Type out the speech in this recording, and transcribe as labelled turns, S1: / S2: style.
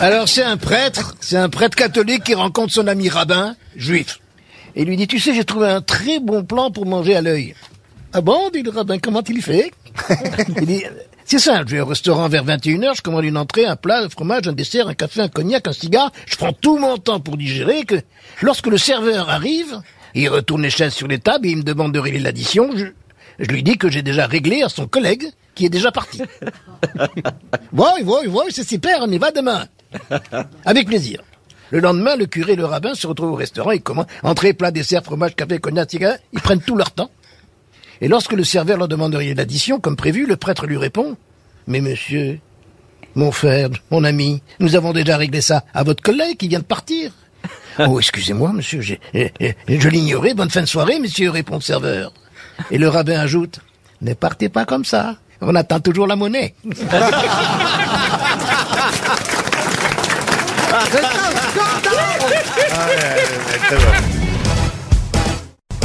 S1: Alors c'est un prêtre, c'est un prêtre catholique qui rencontre son ami rabbin, juif. Et lui dit, tu sais, j'ai trouvé un très bon plan pour manger à l'œil. Ah bon, dit le rabbin, comment il fait? Il dit, c'est simple, je vais au restaurant vers 21h, je commande une entrée, un plat, un fromage, un dessert, un café, un cognac, un cigare, je prends tout mon temps pour digérer, que lorsque le serveur arrive, il retourne les chaises sur les tables et il me demande de régler l'addition, je, je lui dis que j'ai déjà réglé à son collègue qui est déjà parti. oui, oui, oui, c'est super, on y va demain. Avec plaisir. Le lendemain, le curé et le rabbin se retrouvent au restaurant, ils commandent entrée, plat, dessert, fromage, café, cognac, cigare, ils prennent tout leur temps. Et lorsque le serveur leur demande de régler l'addition, comme prévu, le prêtre lui répond Mais monsieur, mon frère, mon ami, nous avons déjà réglé ça à votre collègue qui vient de partir. oh, excusez-moi, monsieur, eh, je l'ignorais. Bonne fin de soirée, monsieur, répond le serveur. Et le rabbin ajoute Ne partez pas comme ça. On attend toujours la monnaie.
S2: C'est un scandale